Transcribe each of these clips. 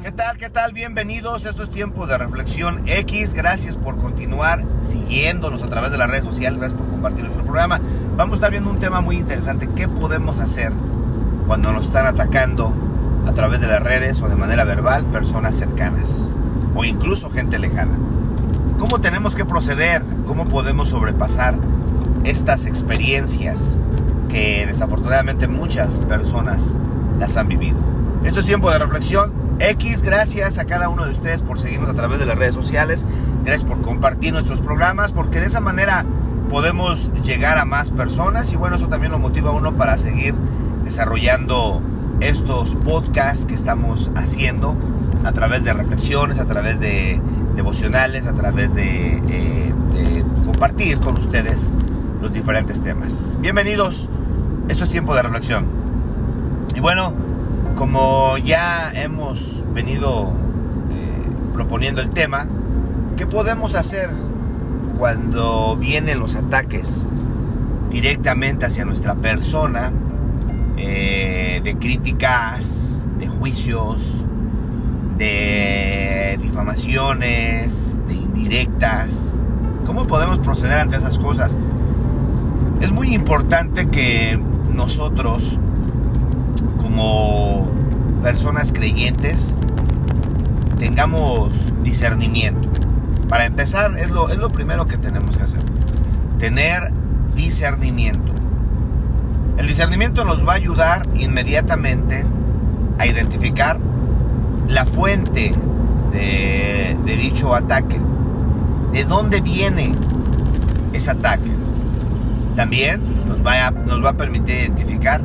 ¿Qué tal? ¿Qué tal? Bienvenidos. Esto es tiempo de reflexión X. Gracias por continuar siguiéndonos a través de las redes sociales. Gracias por compartir nuestro programa. Vamos a estar viendo un tema muy interesante. ¿Qué podemos hacer cuando nos están atacando a través de las redes o de manera verbal personas cercanas o incluso gente lejana? ¿Cómo tenemos que proceder? ¿Cómo podemos sobrepasar estas experiencias que desafortunadamente muchas personas las han vivido? Esto es tiempo de reflexión. X, gracias a cada uno de ustedes por seguirnos a través de las redes sociales, gracias por compartir nuestros programas, porque de esa manera podemos llegar a más personas y bueno, eso también lo motiva a uno para seguir desarrollando estos podcasts que estamos haciendo a través de reflexiones, a través de devocionales, a través de, eh, de compartir con ustedes los diferentes temas. Bienvenidos, esto es tiempo de reflexión. Y bueno, como ya hemos venido eh, proponiendo el tema, ¿qué podemos hacer cuando vienen los ataques directamente hacia nuestra persona, eh, de críticas, de juicios, de difamaciones, de indirectas? ¿Cómo podemos proceder ante esas cosas? Es muy importante que nosotros como personas creyentes tengamos discernimiento. Para empezar, es lo, es lo primero que tenemos que hacer. Tener discernimiento. El discernimiento nos va a ayudar inmediatamente a identificar la fuente de, dicho ataque. ¿De dónde viene ese ataque? También nos va, a, nos va a permitir identificar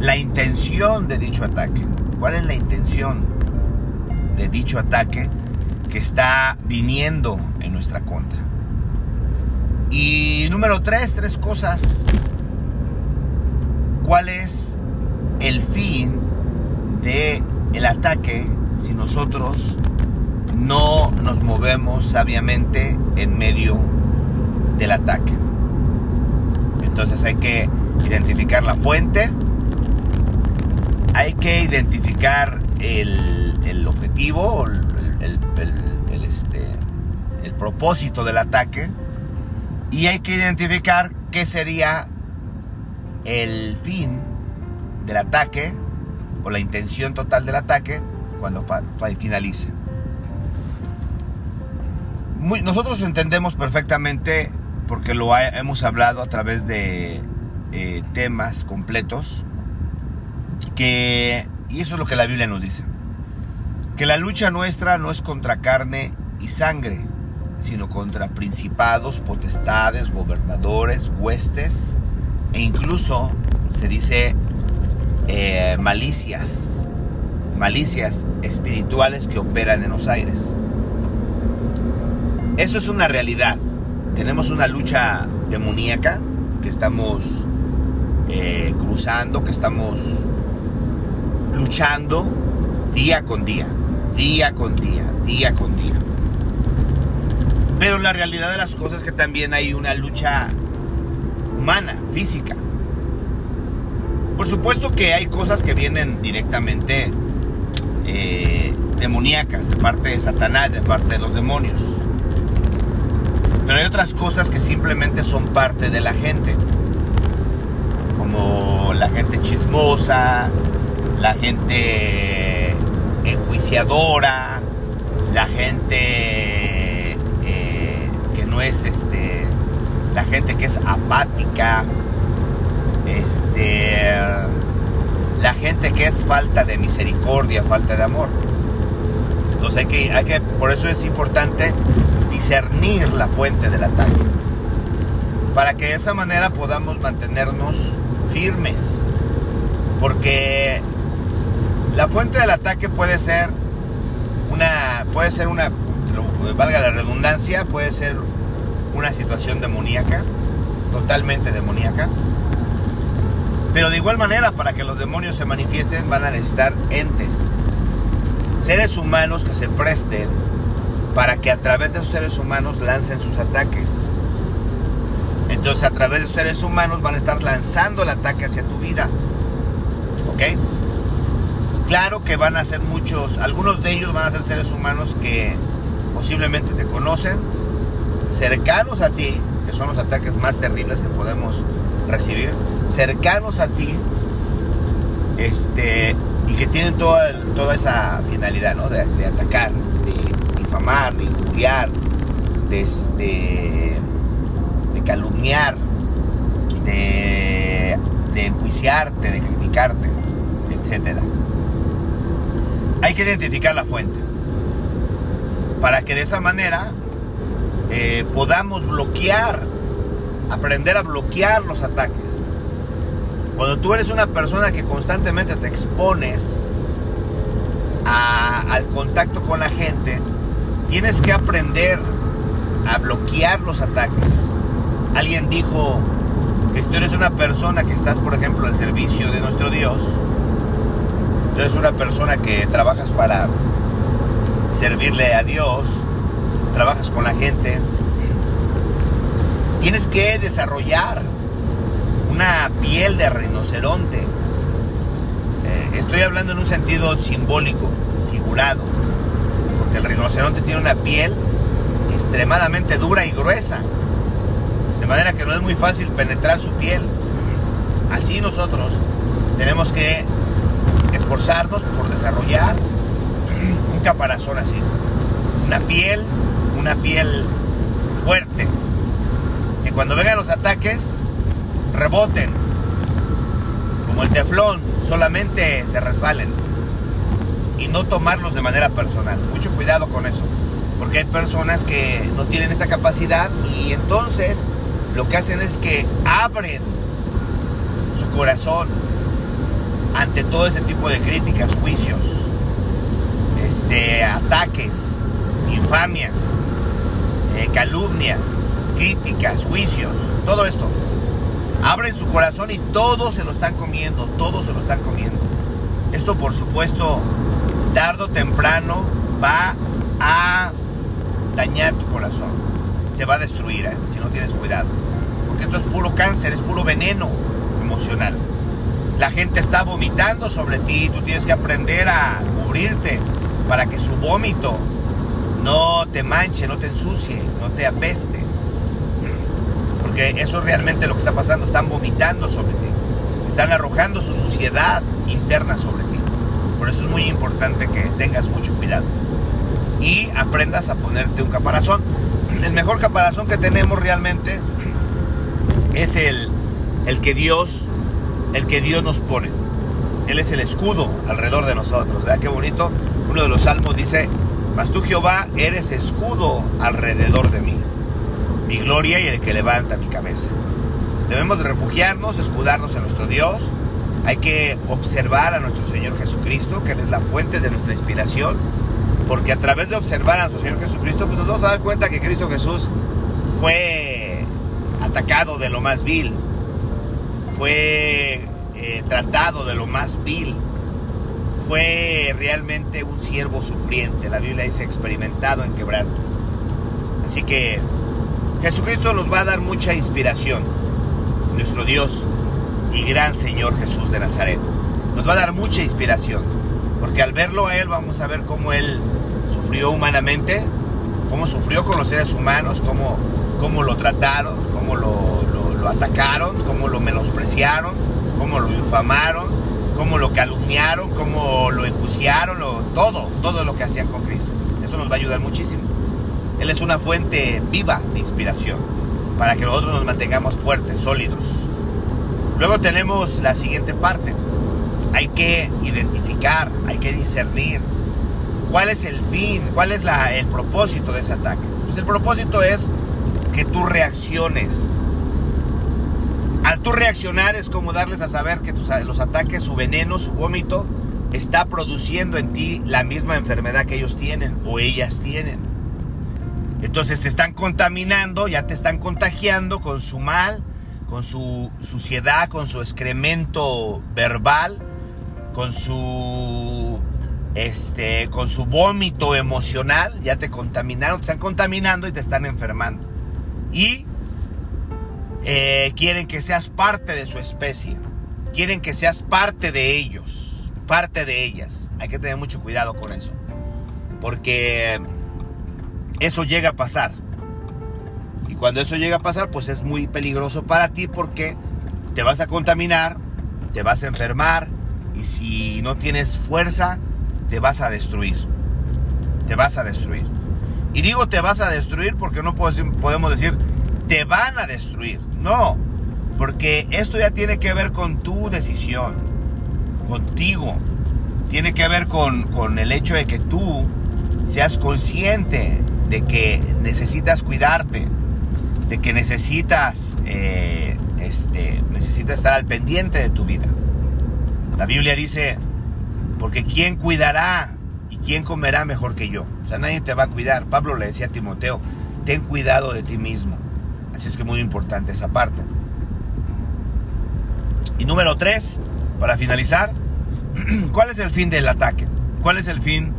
la intención de dicho ataque. ¿Cuál es la intención de dicho ataque que está viniendo en nuestra contra? Y número tres, tres cosas. ¿Cuál es el fin de el ataque si nosotros no nos movemos sabiamente en medio del ataque? Entonces hay que identificar la fuente, hay que identificar el, objetivo, el, este, el propósito del ataque y hay que identificar qué sería el fin del ataque o la intención total del ataque cuando finalice. nosotros entendemos perfectamente porque lo hemos hablado a través de eh, temas completos que, y eso es lo que la Biblia nos dice, que la lucha nuestra no es contra carne y sangre, sino contra principados, potestades, gobernadores, huestes e incluso se dice eh, malicias, malicias espirituales que operan en los aires. Eso es una realidad. Tenemos una lucha demoníaca que estamos eh, cruzando, que estamos luchando día con día, día con día, día con día. Pero la realidad de las cosas es que también hay una lucha humana, física. Por supuesto que hay cosas que vienen directamente eh, demoníacas, de parte de Satanás, de parte de los demonios. Pero hay otras cosas que simplemente son parte de la gente. Como la gente chismosa, la gente enjuiciadora, la gente eh, que no es este, la gente que es apática, este, la gente que es falta de misericordia, falta de amor. Entonces hay que, hay que, por eso es importante discernir la fuente del ataque, para que de esa manera podamos mantenernos firmes, porque la fuente del ataque puede ser una, puede ser una, valga la redundancia, puede ser una situación demoníaca, totalmente demoníaca. Pero de igual manera, para que los demonios se manifiesten, van a necesitar entes, seres humanos que se presten para que a través de esos seres humanos lancen sus ataques. Entonces, a través de esos seres humanos van a estar lanzando el ataque hacia tu vida. ¿Ok? Claro que van a ser muchos, algunos de ellos van a ser seres humanos que posiblemente te conocen, cercanos a ti, que son los ataques más terribles que podemos recibir, cercanos a ti, este, y que tienen toda, toda esa finalidad, ¿no? De, atacar, de difamar, de injuriar, de, este, de calumniar, de, de enjuiciarte, de criticarte, etc. Hay que identificar la fuente para que de esa manera eh, podamos bloquear, aprender a bloquear los ataques. Cuando tú eres una persona que constantemente te expones al contacto con la gente, tienes que aprender a bloquear los ataques. Alguien dijo que si tú eres una persona que estás, por ejemplo, al servicio de nuestro Dios, tú eres una persona que trabajas para servirle a Dios, trabajas con la gente, tienes que desarrollar una piel de rinoceronte. Eh, estoy hablando en un sentido simbólico, figurado, porque el rinoceronte tiene una piel extremadamente dura y gruesa, de manera que no es muy fácil penetrar su piel. Así nosotros tenemos que esforzarnos por desarrollar un caparazón así, una piel una piel fuerte. Que cuando vengan los ataques, reboten. Como el teflón, solamente se resbalen. Y no tomarlos de manera personal. Mucho cuidado con eso. Porque hay personas que no tienen esta capacidad y entonces lo que hacen es que abren su corazón ante todo ese tipo de críticas, juicios, este, ataques, infamias, eh, calumnias, críticas, juicios, todo esto. Abren su corazón y todos se lo están comiendo, todos se lo están comiendo. Esto por supuesto, tarde o temprano va a dañar tu corazón. Te va a destruir ¿eh? si no tienes cuidado. Porque esto es puro cáncer, es puro veneno emocional. La gente está vomitando sobre ti, tú tienes que aprender a cubrirte para que su vómito no te manche, no te ensucie, no te apeste. Porque eso es realmente lo que está pasando. Están vomitando sobre ti. Están arrojando su suciedad interna sobre ti. Por eso es muy importante que tengas mucho cuidado. Y aprendas a ponerte un caparazón. El mejor caparazón que tenemos realmente es el, el que Dios, el que Dios nos pone. Él es el escudo alrededor de nosotros. ¿Verdad qué bonito? Uno de los salmos dice, mas tú Jehová eres escudo alrededor de mí, mi gloria y el que levanta mi cabeza. Debemos de refugiarnos, escudarnos en nuestro Dios. Hay que observar a nuestro Señor Jesucristo, que es la fuente de nuestra inspiración, porque a través de observar a nuestro Señor Jesucristo, pues nos vamos a dar cuenta que Cristo Jesús fue atacado de lo más vil, fue eh, tratado de lo más vil, fue realmente un siervo sufriente. La Biblia dice experimentado en quebranto. Así que Jesucristo nos va a dar mucha inspiración. Nuestro Dios y gran Señor Jesús de Nazaret. Nos va a dar mucha inspiración. Porque al verlo a Él vamos a ver cómo Él sufrió humanamente, cómo sufrió con los seres humanos, cómo, cómo lo trataron, cómo lo, lo atacaron, cómo lo menospreciaron, cómo lo infamaron, cómo lo calumniaron, cómo lo enjuiciaron, todo, todo lo que hacían con Cristo. Eso nos va a ayudar muchísimo. Él es una fuente viva de inspiración para que nosotros nos mantengamos fuertes, sólidos. Luego tenemos la siguiente parte. Hay que identificar, hay que discernir cuál es el fin, cuál es el propósito de ese ataque. Pues el propósito es que tú reacciones al tú reaccionar es como darles a saber que los ataques, su veneno, su vómito, está produciendo en ti la misma enfermedad que ellos tienen o ellas tienen. Entonces te están contaminando, ya te están contagiando con su mal, con su suciedad, con su excremento verbal, con su este con su vómito emocional, ya te contaminaron, te están contaminando y te están enfermando. Y eh, quieren que seas parte de su especie, quieren que seas parte de ellos. parte de ellas. Hay que tener mucho cuidado con eso. Porque eso llega a pasar. Y cuando eso llega a pasar, pues es muy peligroso para ti porque te vas a contaminar, te vas a enfermar y si no tienes fuerza, te vas a destruir. Te vas a destruir. Y digo te vas a destruir porque no podemos decir te van a destruir. No, porque esto ya tiene que ver con tu decisión, contigo. Tiene que ver con, con el hecho de que tú seas consciente de que necesitas cuidarte, de que necesitas, eh, este, necesitas estar al pendiente de tu vida. La Biblia dice, porque ¿quién cuidará y quién comerá mejor que yo? O sea, nadie te va a cuidar. Pablo le decía a Timoteo, ten cuidado de ti mismo. Así es que muy importante esa parte. Y número tres, para finalizar, ¿cuál es el fin del ataque? ¿Cuál es el fin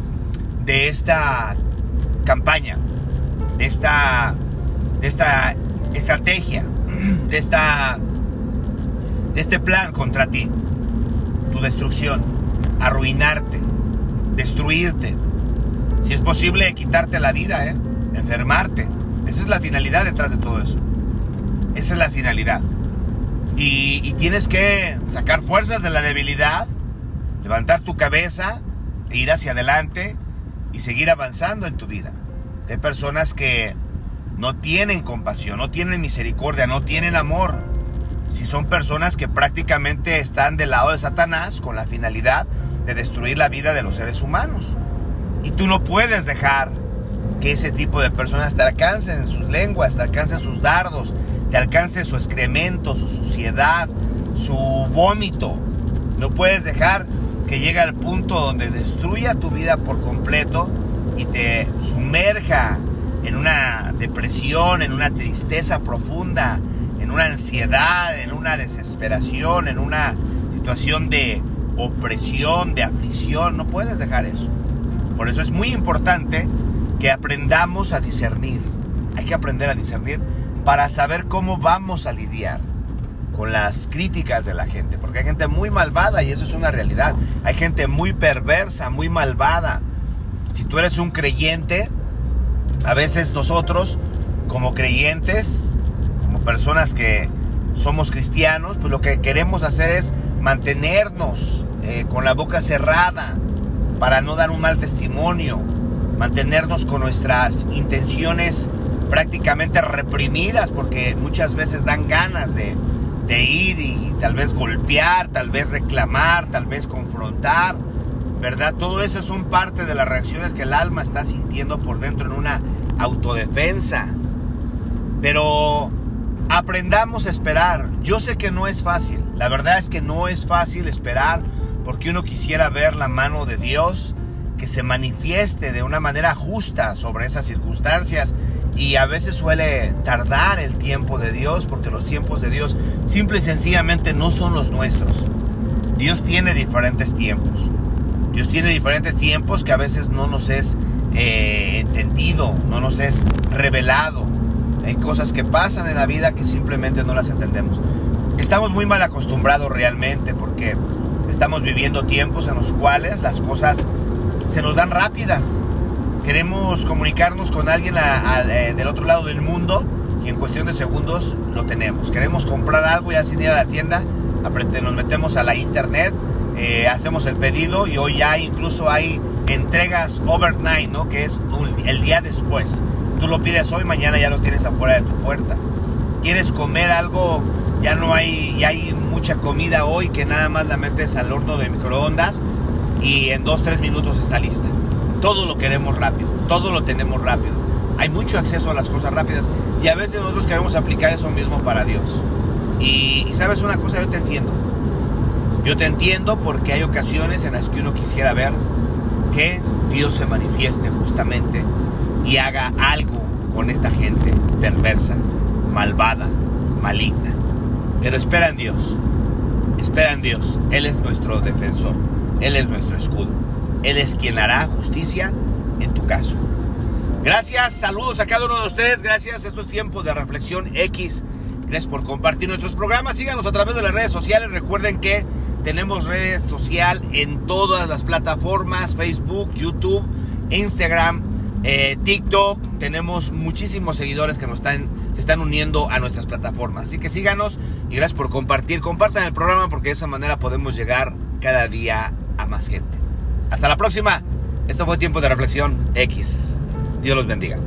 de esta campaña? De esta, de esta estrategia, de, esta, de este plan contra ti. Tu destrucción, arruinarte, destruirte. Si es posible, quitarte la vida, ¿eh? enfermarte. Esa es la finalidad detrás de todo eso. Esa es la finalidad. Y, tienes que sacar fuerzas de la debilidad, levantar tu cabeza, e ir hacia adelante y seguir avanzando en tu vida. Hay personas que no tienen compasión, no tienen misericordia, no tienen amor. Si son personas que prácticamente están del lado de Satanás con la finalidad de destruir la vida de los seres humanos. Y tú no puedes dejar que ese tipo de personas te alcancen sus lenguas, te alcancen sus dardos, te alcance su excremento, su suciedad, su vómito. No puedes dejar que llegue al punto donde destruya tu vida por completo y te sumerja en una depresión, en una tristeza profunda, en una ansiedad, en una desesperación, en una situación de opresión, de aflicción. No puedes dejar eso. Por eso es muy importante que aprendamos a discernir. Hay que aprender a discernir para saber cómo vamos a lidiar con las críticas de la gente, porque hay gente muy malvada y eso es una realidad. Hay gente muy perversa, muy malvada. Si tú eres un creyente, a veces nosotros como creyentes, como personas que somos cristianos, pues lo que queremos hacer es mantenernos eh, con la boca cerrada para no dar un mal testimonio, mantenernos con nuestras intenciones prácticamente reprimidas porque muchas veces dan ganas de, ir y tal vez golpear, tal vez reclamar, tal vez confrontar, ¿verdad? Todo eso son parte de las reacciones que el alma está sintiendo por dentro en una autodefensa. Pero aprendamos a esperar. Yo sé que no es fácil, la verdad es que no es fácil esperar porque uno quisiera ver la mano de Dios que se manifieste de una manera justa sobre esas circunstancias y a veces suele tardar el tiempo de Dios porque los tiempos de Dios simple y sencillamente no son los nuestros. Dios tiene diferentes tiempos. Dios tiene diferentes tiempos que a veces no nos es eh, entendido, no nos es revelado. Hay cosas que pasan en la vida que simplemente no las entendemos. Estamos muy mal acostumbrados realmente porque estamos viviendo tiempos en los cuales las cosas se nos dan rápidas queremos comunicarnos con alguien eh, del otro lado del mundo y en cuestión de segundos lo tenemos. Queremos comprar algo ya sin ir a la tienda, nos metemos a la internet, eh, hacemos el pedido y hoy ya incluso hay entregas overnight, ¿no? Que es el día después. Tú lo pides hoy, mañana ya lo tienes afuera de tu puerta. Quieres comer algo, ya no hay, ya hay mucha comida hoy que nada más la metes al horno de microondas y en 2-3 minutos está lista. Todo lo queremos rápido, todo lo tenemos rápido. Hay mucho acceso a las cosas rápidas y a veces nosotros queremos aplicar eso mismo para Dios. Y, sabes una cosa, yo te entiendo. Yo te entiendo porque hay ocasiones en las que uno quisiera ver que Dios se manifieste justamente y haga algo con esta gente perversa, malvada, maligna. Pero espera en Dios, espera en Dios. Él es nuestro defensor, Él es nuestro escudo. Él es quien hará justicia en tu caso. Gracias, saludos a cada uno de ustedes, gracias. Esto es tiempo de reflexión X. Gracias por compartir nuestros programas. Síganos a través de las redes sociales. Recuerden que Tenemos redes social en todas las plataformas, Facebook, YouTube, Instagram, eh, TikTok. Tenemos muchísimos seguidores que nos están, se están uniendo a nuestras plataformas. Así que síganos y gracias por compartir. Compartan el programa porque de esa manera podemos llegar cada día a más gente. Hasta la próxima. Esto fue tiempo de reflexión X. Dios los bendiga.